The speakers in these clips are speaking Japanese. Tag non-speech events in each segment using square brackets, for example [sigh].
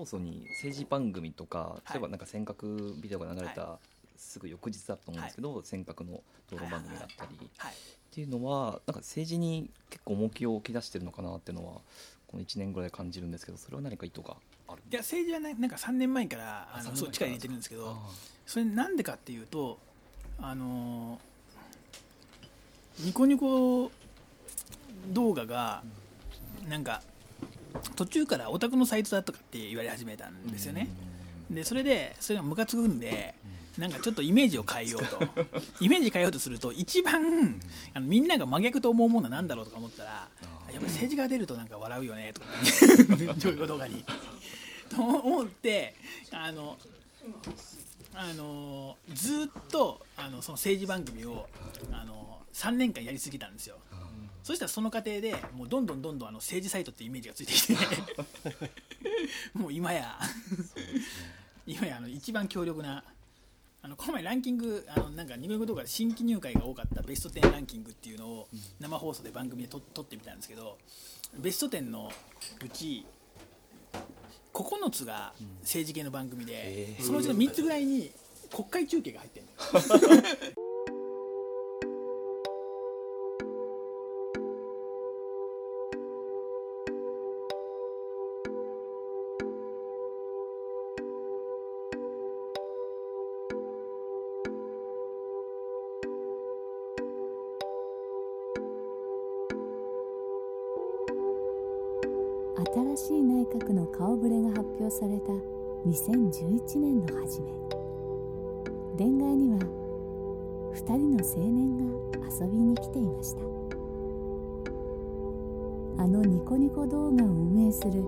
放送に政治番組とか、例えばなんか尖閣ビデオが流れたすぐ翌日だと思うんですけど、尖閣の討論番組だったり、はいっていうのはなんか政治に結構重きを置き出してるのかなっていうのはこの1年ぐらい感じるんですけどそれは何か意図があるいや政治はねなんか3年前からああ3年前か。らのそう力入れてるんですけどあそれなんでかっていうとあのーニコニコ動画がなんか途中からオタクのサイトだとかって言われ始めたんですよね。でそれでそれがムカつくんでなんかちょっとイメージを変えようと。[laughs] イメージ変えようとすると一番あのみんなが真逆と思うものは何だろうとか思ったらやっぱり政治が出るとなんか笑うよねとかそういう動画にと思ってあのあのずっとあのその政治番組をあの3年間やりすぎたんですよそしたらその過程でもうどんどんどんどんあの政治サイトってイメージがついてきて。[laughs] もう今や。今やあの一番強力なあのこの前ランキングあのなんかニコニコ動画で新規入会が多かったベスト10ランキングっていうのを生放送で番組でと撮ってみたんですけどベスト10のうち9つが政治系の番組で、そのうちの3つぐらいに国会中継が入ってるのよ [laughs] 遊びに来ていました。あのニコニコ動画を運営する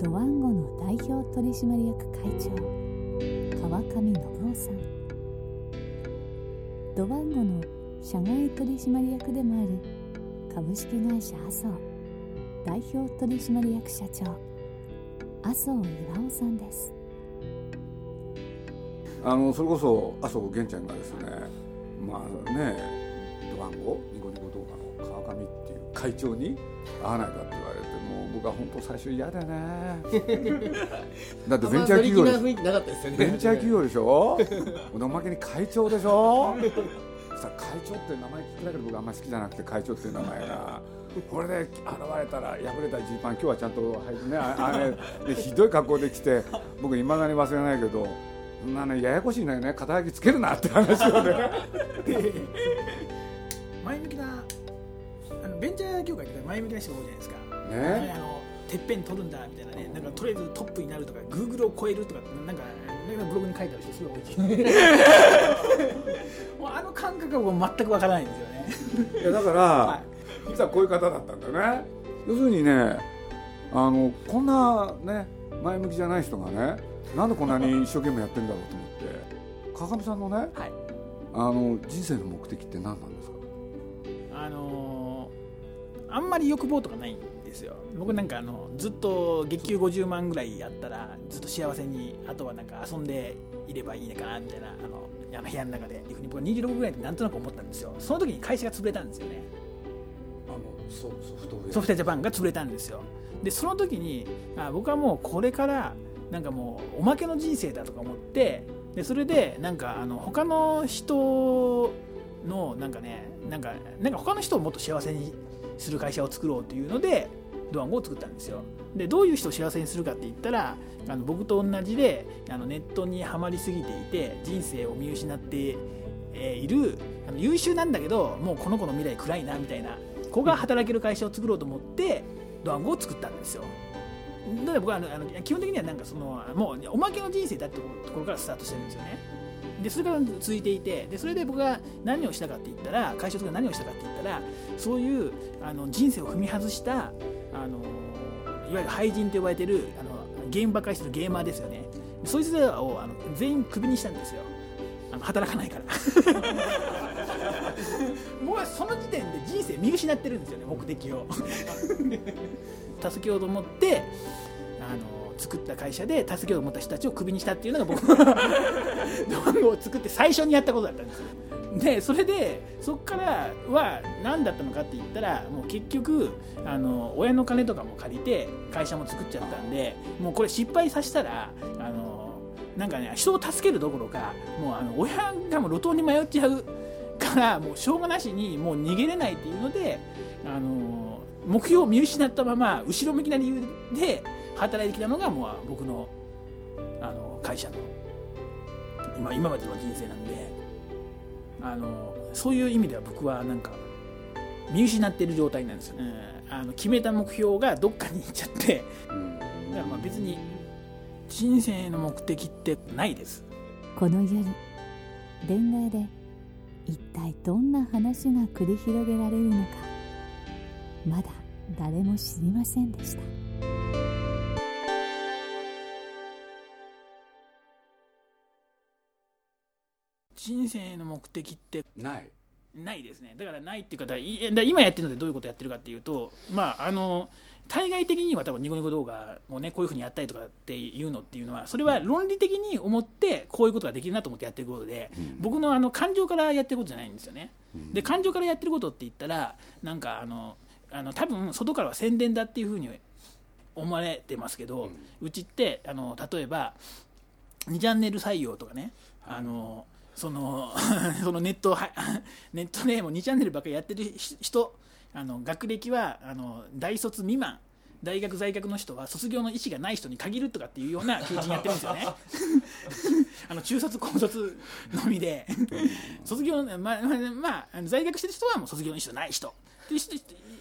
ドワンゴの代表取締役会長川上信夫さん。ドワンゴの社外取締役でもある株式会社麻生代表取締役社長麻生巌さんです。あのそれこそ麻生源ちゃんがですねまあねドワンゴニコニコ動画の川上っていう会長に会わないかって言われてもう僕は本当最初嫌でね [laughs] だってベンチャー企業であんま乗り気な雰囲気なかったですよね。ベンチャー企業でしょ？でおまけに会長でしょ？さ会長って名前聞くだけで僕あんまり好きじゃなくて会長っていう名前が。これで現れたら破れたジーパン今日はちゃんと履いてね。ああれ。でひどい格好で来て僕いまだに忘れないけどそんなねややこしいのよね。肩書きつけるなって話をね [laughs] 前向きなあのベンチャー業界って前向きな人が多いじゃないですか、ね。あのてっぺん取るんだみたいなね。なんかとりあえずトップになるとかグーグルを超えるとかなんかブログに書いてある人すごい多い。[laughs] もうあの感覚が僕全くわからないんですよね。いやだから、実はこういう方だったんだよね。要するにねあのこんなね前向きじゃない人がねなんでこんなに一生懸命やってるんだろうと思って。川上さんのねはい。あの人生の目的って何なんですか？あのーあんまり欲望とかないんですよ。僕なんかあのずっと月給50万ぐらいやったらずっと幸せにあとはなんか遊んでいればいいのかなみたいなあのあの部屋の中でいうふうに。僕は26ぐらいでなんとなく思ったんですよ。その時に会社が潰れたんですよね。あのソソフトウェア。ソフトウェアジャパンが潰れたんですよ。でその時にあ僕はもうこれからなんかもうおまけの人生だとか思ってでそれでなんかあの他の人のなんかねなんかなんか他の人をもっと幸せにする会社を作ろうというのでドワンゴを作ったんですよ。でどういう人を幸せにするかって言ったらあの僕と同じであのネットにはまりすぎていて人生を見失っているあの優秀なんだけどもうこの子の未来暗いなみたいな子が働ける会社を作ろうと思ってドワンゴを作ったんですよ。だから僕はあの基本的にはなんかそのもうおまけの人生だってところからスタートしてるんですよね。でそれから続いていてでそれで僕が何をしたかって言ったら会社とか何をしたかって言ったらそういうあの人生を踏み外したあのいわゆる廃人と呼ばれてるあのゲームばっかりしてるゲーマーですよね。そいつらをあの全員クビにしたんですよ。あの働かないから。[laughs] 僕はその時点で人生見失ってるんですよね目的を。[laughs] 助けようと思って作った会社で助けようと思った人たちをクビにしたっていうのが僕の [laughs] 動画を作って最初にやったことだったんですよ。でそれでそこからは何だったのかって言ったらもう結局あの親の金とかも借りて会社も作っちゃったんでもうこれ失敗させたらあのなんかね人を助けるどころかもうあの親がもう路頭に迷っちゃうからもうしょうがなしにもう逃げれないっていうのであの目標を見失ったまま後ろ向きな理由で働いてきたのがもう僕のあの会社の今今までの人生なんであのそういう意味では僕はなんか見失ってる状態なんですよ、ね、あの決めた目標がどっかに行っちゃって。だからまあ別に人生の目的ってないです。この夜恋愛で一体どんな話が繰り広げられるのかまだ誰も知りませんでした人生の目的ってない。ないですね。だからないっていうかだだ今やってるのでどういうことやってるかっていうとまああの対外的には多分ニコニコ動画をねこういうふうにやったりとかっていうのっていうのはそれは論理的に思ってこういうことができるなと思ってやってることで、僕のあの感情からやってることじゃないんですよね。で感情からやってることって言ったらなんかあのあの多分外からは宣伝だっていうふうに思われてますけど、うちってあの例えば2チャンネル採用とかね、あのその [laughs] そのネットは [laughs] ネットでも2チャンネルばっかりやってる人あの学歴はあの大卒未満。大学在学の人は卒業の意思がない人に限るとかっていうような求人やってるんですよね。[laughs] あの中卒高卒のみで。卒業まあまあ、まあ、在学してる人はもう卒業の意思のない人。っていう人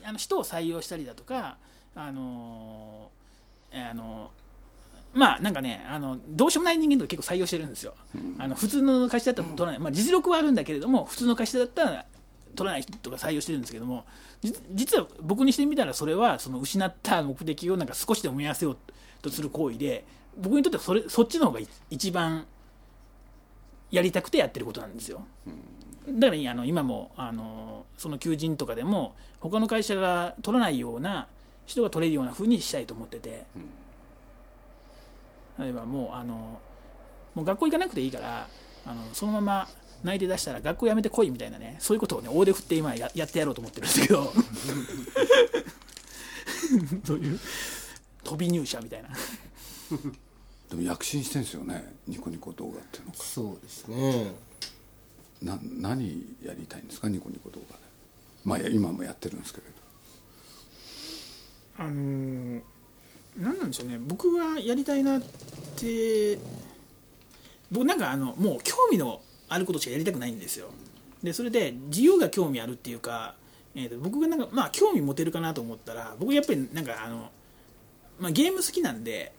あの人を採用したりだとかあのあのまあなんかねあのどうしようもない人間とか結構採用してるんですよ、あの普通の会社だったら取らない、まあ、実力はあるんだけれども普通の会社だったら取らない人とか採用してるんですけどもじ実は僕にしてみたらそれはその失った目的をなんか少しでも見合わせようとする行為で僕にとってはそれそっちの方が一番やりたくてやってることなんですよ。だからあの今もあのその求人とかでも他の会社が取らないような人が取れるような風にしたいと思ってて。例えばもうあのもう学校行かなくていいからあのそのまま内定出したら学校辞めてこいみたいなねそういうことをね大手振って今ややってやろうと思ってるんですけど。そういう？飛び入社みたいな。でも躍進してんですよねニコニコ動画っていうのが。そうですね。な何やりたいんですかニコニコ動画で。まあ今もやってるんですけれど。あのー何なんでしょうね。僕がやりたいなって僕なんかあのもう興味のあることしかやりたくないんですよ。でそれで自由が興味あるっていうか、えー、と僕がなんかまあ興味持てるかなと思ったら僕やっぱりなんかあの、まあ、ゲーム好きなんで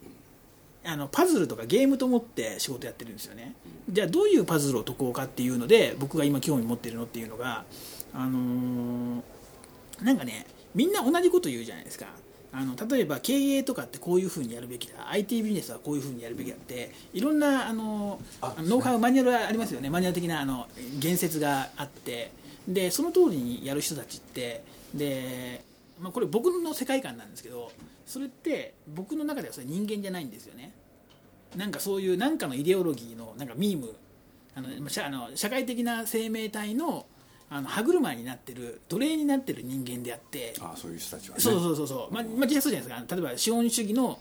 あのパズルとかゲームと思って仕事やってるんですよね。じゃあどういうパズルを解こうかっていうので僕が今興味持ってるのっていうのがあのーなんかねみんな同じこと言うじゃないですか。あの例えば経営とかってこういうふうにやるべきだ。IT ビジネスはこういうふうにやるべきだっていろんなあのノウハウマニュアルがありますよね。マニュアル的なあの言説があって。でその通りにやる人たちってで、まあ、これ僕の世界観なんですけどそれって僕の中ではそれ人間じゃないんですよね。なんかそういうなんかのイデオロギーのなんかミーム。あの社あの社会的な生命体のあの歯車になってる奴隷になってる人間であってああそういう人たちはね。そうそうそうそう、まあ、まあ、実際そうじゃないですか。例えば資本主義の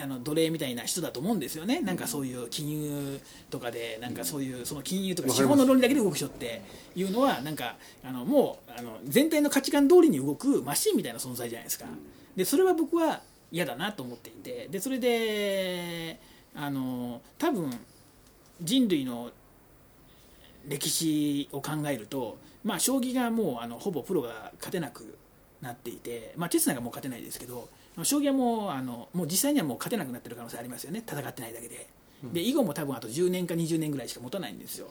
あの奴隷みたいな人だと思うんですよね、なんかそういう金融とかで、なんかそういうその金融とか資本の論理だけで動く人っていうのは、なんかあのもうあの全体の価値観通りに動くマシンみたいな存在じゃないですか、でそれは僕は嫌だなと思っていて、でそれであの多分人類の歴史を考えると、まあ、将棋がもうあのほぼプロが勝てなくなっていて、まあ、チェスなんかもう勝てないですけど将棋はもうあのもう実際にはもう勝てなくなってる可能性ありますよね。戦ってないだけで。で以後も多分あと10年か20年ぐらいしか持たないんですよ。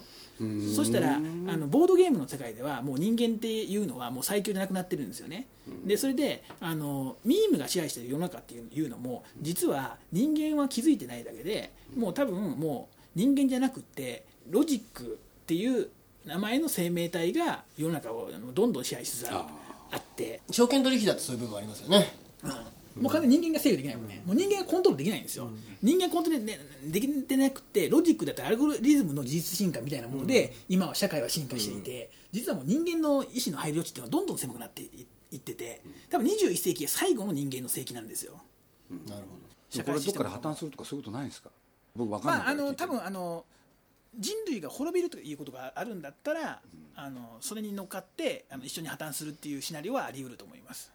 そしたらあのボードゲームの世界ではもう人間っていうのはもう最強じゃなくなってるんですよね、でそれであのミームが支配している世の中っていうのも実は人間は気づいてないだけでもう多分もう人間じゃなくってロジックっていう名前の生命体が世の中をどんどん支配しつつあって。証券取引だってそういう部分ありますよね。もう完全に人間が制御できないもんね、もう人間がコントロールできないんですよ、人間コントロールでできてなくて、ロジックだったりアルゴリズムの事実進化みたいなもので、今は社会は進化していて、実はもう人間の意思の配慮値っていうのはどんどん狭くなっていってて、多分21世紀が最後の人間の世紀なんですよ。なるほ社これどっか会システムで破綻するとかそういうことないんですか？僕わかんないまあ、あの多分あの人類が滅びるということがあるんだったら、あのそれに乗っかってあの一緒に破綻するっていうシナリオはあり得ると思います。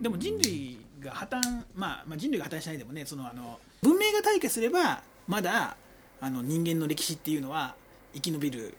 でも人類が破綻、まあ、まあ人類が破綻しないでもねそのあの文明が退化すればまだあの人間の歴史っていうのは生き延びる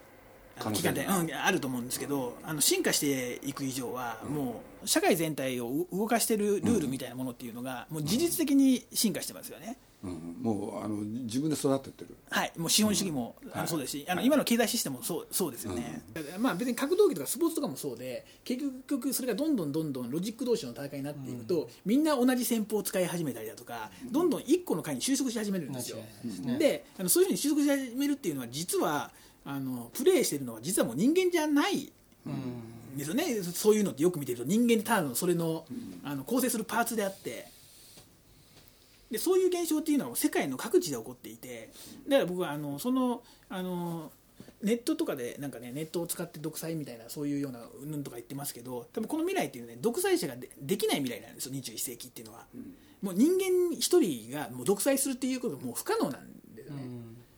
期間で、うん、あると思うんですけどあの進化していく以上はもう社会全体をう動かしてるルールみたいなものっていうのがもう事実的に進化してますよね。うん。もうあの自分で育ててる。はい、もう資本主義も、あのそうですし、あの今の経済システムもそうそうですよね、だからまあ、別に格闘技とかスポーツとかもそうで、結局、それがどんどんどんどんロジック同士の戦いになっていくと、みんな同じ戦法を使い始めたりだとか、どんどん1個の回に収束し始めるんですよ。であのそういうふうに収束し始めるっていうのは、実はあのプレイしてるのは、実はもう人間じゃない。んですよね。そういうのってよく見てると人間ただのそれのあの構成するパーツであってでそういう現象っていうのは世界の各地で起こっていてだから僕はあのそのあのネットとかでなんかねネットを使って独裁みたいなそういうようなうんぬんとか言ってますけど多分この未来っていうのはね独裁者がでできない未来なんですよ21世紀っていうのは、もう人間一人がもう独裁するっていうことがもう不可能なんですよね、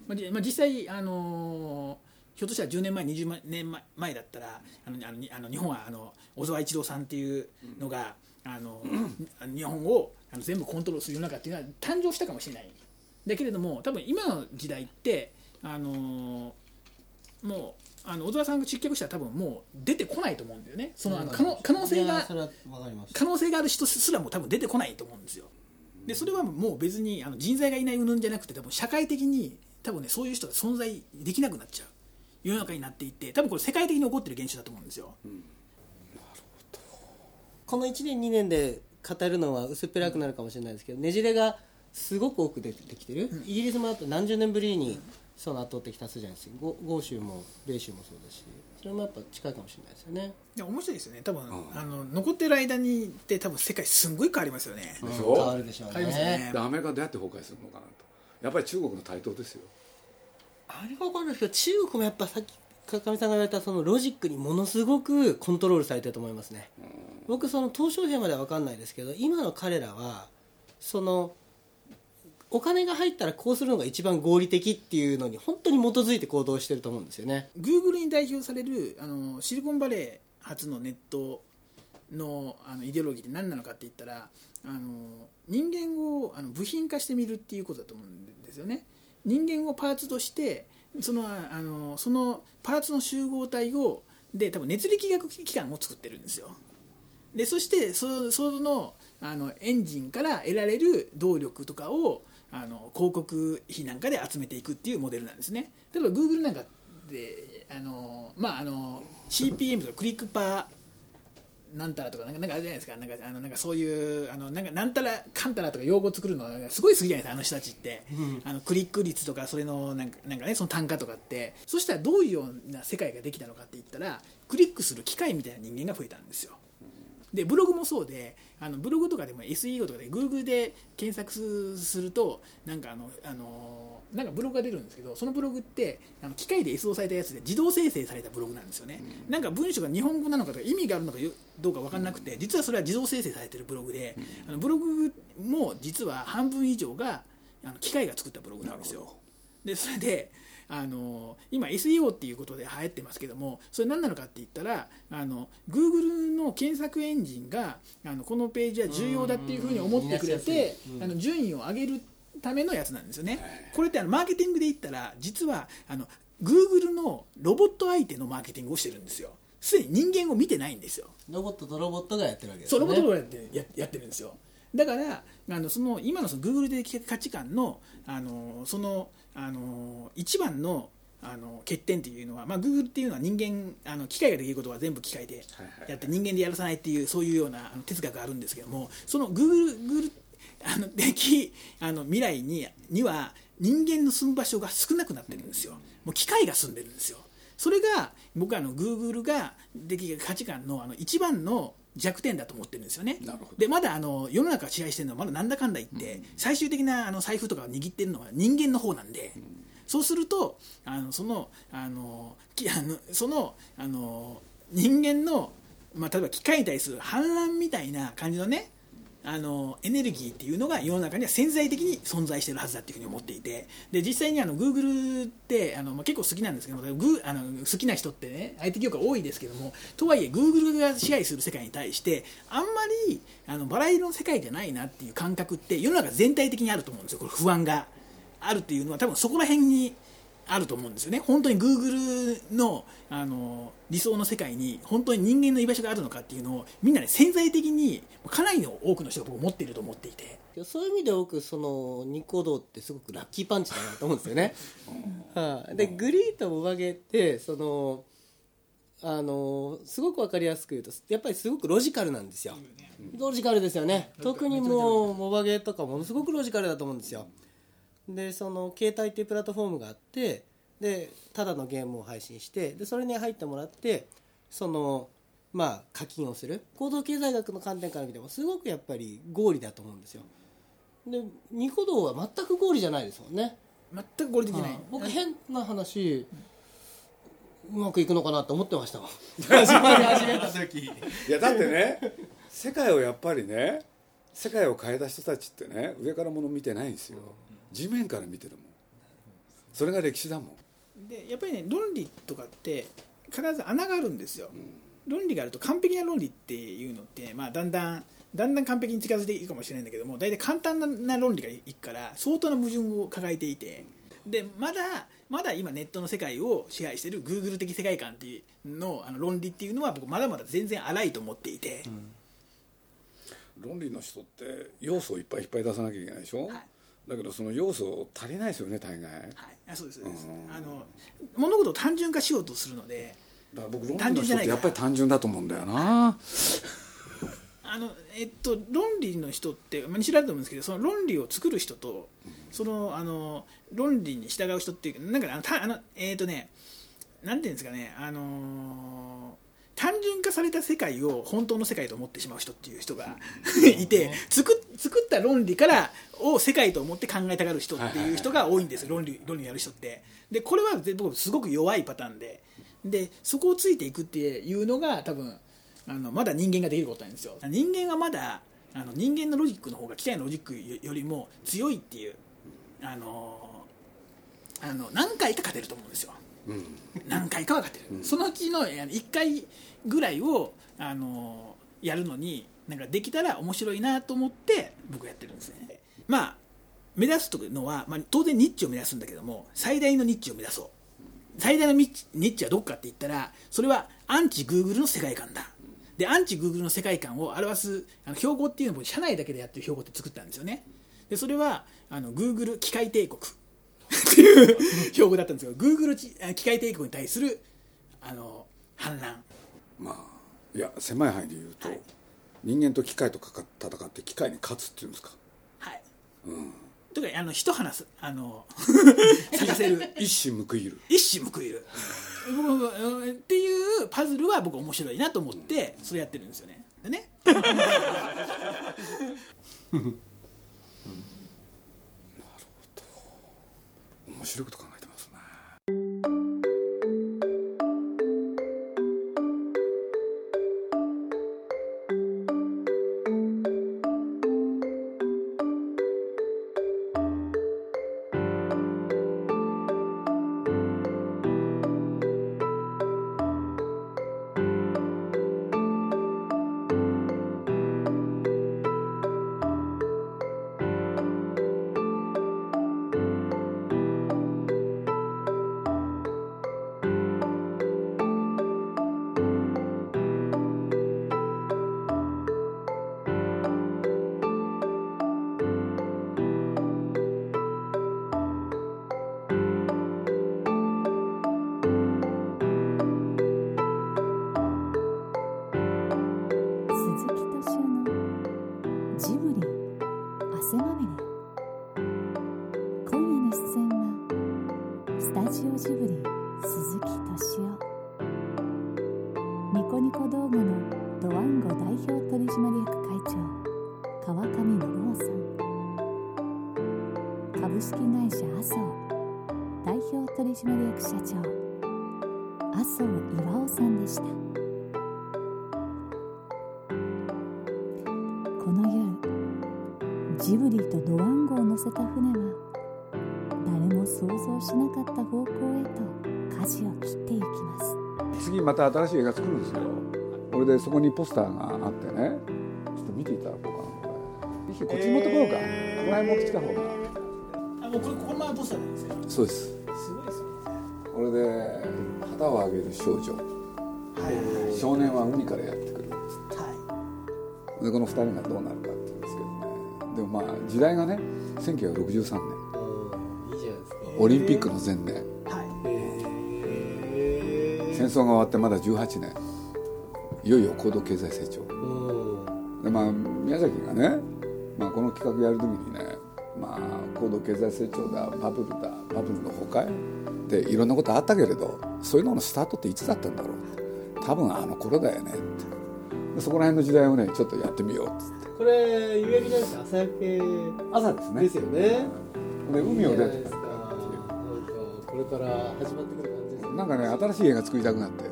まあじまあ、実際あのーひょっとしたら10年前20年前前だったらあのあのにあの日本はあの小沢一郎さんっていうのが、あの [clears throat] 日本をあの全部コントロールする世の中っていうのは誕生したかもしれない。だけれども多分今の時代ってあのーもうあの小沢さんが失脚したら多分もう出てこないと思うんだよね。そのあの可能可能性が可能性がある人すらも多分出てこないと思うんですよ。でそれはもう別にあの人材がいない云々じゃなくて多分社会的に多分ねそういう人が存在できなくなっちゃう世の中になっていって多分これ世界的に起こってる現象だと思うんですよ、この1年2年で語るのは薄っぺらくなるかもしれないですけどねじれがすごく多く出てきてる、イギリスもあと何十年ぶりにその圧倒的多数じゃないですか豪豪州も米州もそうだしそれもやっぱ近いかもしれないですよね。でも面白いですよね。多分、あの残ってる間にって多分世界すんごい変わりますよね、でしょ変わるでしょう変わりますよねね。でアメリカどうやって崩壊するのかなと。やっぱり中国の台頭ですよあれが分かんないですけど中国もやっぱさっきかみさんが言われたそのロジックにものすごくコントロールされてると思いますね。僕その鄧小平までは分かんないですけど今の彼らはそのお金が入ったらこうするのが一番合理的っていうのに本当に基づいて行動してると思うんですよね。Google に代表されるあのシリコンバレー発のネットのあのイデオロギーって何なのかって言ったらあの人間をあの部品化してみるっていうことだと思うんですよね人間をパーツとしてそのあのそのパーツの集合体をで多分熱力学機関を作ってるんですよ。でそしてそそのあのエンジンから得られる動力とかをあの広告費なんかで集めていくっていうモデルなんですね。例えば Google なんかであの、まあ、あの CPM とかクリックパーなんたらとかなんかなんかあるじゃないですか。なんかあのなんかそういうあのなんかなんたらかんたらとか用語作るのがすごい好きじゃないですかあの人たちって、あのクリック率とかそれのなんかなんかねその単価とかって。そしたらどういうような世界ができたのかって言ったらクリックする機械みたいな人間が増えたんですよでブログもそうであのブログとかでも SEO とかで Google で検索するとなんかあのあのなんかブログが出るんですけどそのブログってあの機械で SEO されたやつで自動生成されたブログなんですよね、なんか文章が日本語なのかとか意味があるのかよどうか分かんなくて実はそれは自動生成されてるブログで、あのブログも実は半分以上があの機械が作ったブログなんですよ。でそれであの今 SEO っていうことで流行ってますけどもそれ何なのかって言ったらあの Google の検索エンジンがあのこのページは重要だっていうふうに思ってくれてあの順位を上げるためのやつなんですよね。これってあのマーケティングで言ったら実はあの Google のロボット相手のマーケティングをしてるんですよ。すでに人間を見てないんですよ。ロボットとロボットがやってるわけですそうロボットロボットやってややってるんですよだからあのその今のその Google 的価値観のあのそのあの一番のあの欠点っていうのは、まあ、Google っていうのは人間あの機械ができることは全部機械でやって人間でやらさないっていうそういうようなあの哲学があるんですけどもその Google, Google あの [laughs] 的あの未来にには人間の住む場所が少なくなってるんですよ。もう機械が住んでるんですよ。それが僕はあの Google ができる価値観のあの一番の弱点だと思ってるんですよね。でまだあの世の中を支配してるのはまだなんだかんだ言って、最終的なあの財布とかを握ってるのは人間の方なんで、そうするとあのそのあのきあのそのあの人間の、まあ、例えば機械に対する反乱みたいな感じのねあのエネルギーっていうのが世の中には潜在的に存在しているはずだっていうふうに思っていて。で実際にあの Google ってあの、まあ、結構好きなんですけどグあの好きな人ってね IT 業界多いですけどもとはいえ Google が支配する世界に対してあんまりあのバラ色の世界じゃないなっていう感覚って世の中全体的にあると思うんですよ。これ不安があるっていうのは多分そこら辺にあると思うんですよね本当に Google のあの理想の世界に本当に人間の居場所があるのかっていうのをみんなね潜在的にかなりの多くの人が僕持っていると思っていてそういう意味で僕そのニコ動ってすごくラッキーパンチだなと思うんですよね。[laughs] はいでグリーとモバゲってそのあのすごく分かりやすく言うとやっぱりすごくロジカルなんですよ。ロジカルですよね。特にもうモバゲとかものすごくロジカルだと思うんですよ。でその携帯っていうプラットフォームがあってでただのゲームを配信してでそれに入ってもらってそのまあ課金をする。行動経済学の観点から見てもすごくやっぱり合理だと思うんですよ。でニコ動は全く合理じゃないですもんね。全く合理的じゃない。僕変な話うまくいくのかなと思ってましたもん。始まり始めた時。いやだってね世界をやっぱりね世界を変えた人たちってね上からもの見てないんですよ地面から見てるもん。それが歴史だもん。でやっぱりね論理とかって必ず穴があるんですよ、論理があると完璧な論理っていうのって、まあ、だんだんだんだん完璧に近づいていくかもしれないんだけども大体簡単な論理がいくから相当な矛盾を抱えていて。でまだまだ今ネットの世界を支配している Google 的世界観っていうのあの論理っていうのは僕まだまだ全然荒いと思っていて、論理の人って要素をいっぱいいっぱい出さなきゃいけないでしょ、はいだけどその要素足りないですよね大概。だかはい、あそうですそうです。うん。あの物事を単純化しようとするのでら僕論理単純じゃない。からの人ってやっぱり単純だと思うんだよな。あのえっと、論理の人って、まあ、西田だと思うんですけどその論理を作る人とそのあの論理に従う人っていうなんかねあのたあのえっ、とねなんていうんですかねあのー単純化された世界を本当の世界と思ってしまう人っていう人が [laughs] いて作っ作った論理からを世界と思って考えたがる人っていう人が多いんです。よ論理論理やる人って。でこれはぜ僕すごく弱いパターンで。でそこをついていくっていうのが多分あのまだ人間ができることなんですよ。人間はまだあの人間のロジックの方が機械のロジックよりも強いっていうあのあの何回か勝てると思うんですよ。うん何回かは勝てる、そのうちのえー1回ぐらいをあのやるのになんかできたら面白いなと思って僕はやってるんですね。まあ目指すというのは、まあ、当然ニッチを目指すんだけども最大のニッチを目指そう。最大のニッチはどっかって言ったらそれはアンチグーグルの世界観だ。でアンチグーグルの世界観を表すあの標語っていうのも社内だけでやってる標語って作ったんですよね。でそれはあのグーグル機械帝国っていう標語だったんですけど、グーグル機械帝国に対するあの反乱、まあいや狭い範囲で言うと、はい。人間と機械とかか戦って機械に勝つっていうんですか。はい、とかあの一花す。あの [laughs] 咲かせる。一矢報いる。一矢報いる。っていうパズルは僕面白いなと思ってそれやってるんですよね。でね [laughs] 面白いこと考舵を切っていきます。次また新しい映画作るんですよこれでそこにポスターがあってね。ちょっと見ていただこうかなこれ。ぜひこっちに持ってこようか、この辺持ってきた方が。あもうこれここのままポスターなんですか？そうです。すごいですよね。これで旗を上げる少女。はいはい少年は海からやってくるはでこの2人がどうなるかっていうんですけどね。でもまあ時代がね1963年。いいじゃないですか。オリンピックの前年戦争が終わってまだ18年。いよいよ高度経済成長。でまあ宮崎がね、まあ、この企画やる時にね、まあ、高度経済成長だバブルだバブルの崩壊でいろんなことあったけれどそういうののスタートっていつだったんだろう。多分あの頃だよねって。でそこら辺の時代をねちょっとやってみようっつって。これ有名なんですか朝焼け朝ですね。ですよね。で海を出ていいじゃないですかなんかこれから始まってくるなんかね新しい映画作りたくなって。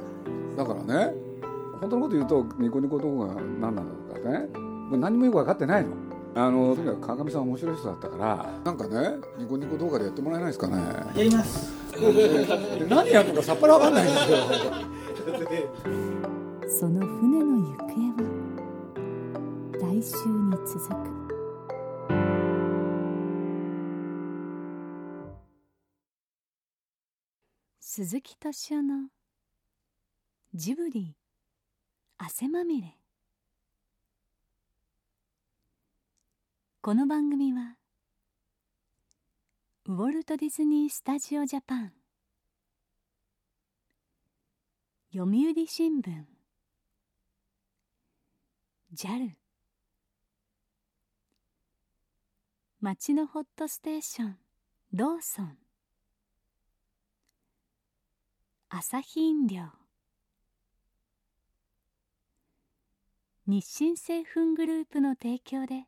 だからね本当のこと言うとニコニコ動画が何なのかね。もう何もよく分かってないの。あのとにかく川上さん面白い人だったから。なんかねニコニコ動画でやってもらえないですかね。やります。で [laughs] 何やるのかさっぱり分かんないんですよ。その船の行方は来週に続く鈴木敏夫のジブリ汗まみれ。この番組はウォルト・ディズニー・スタジオ・ジャパン読売新聞 JAL 町のホットステーションローソン。朝日飲料日清製粉グループの提供で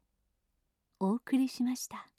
お送りしました。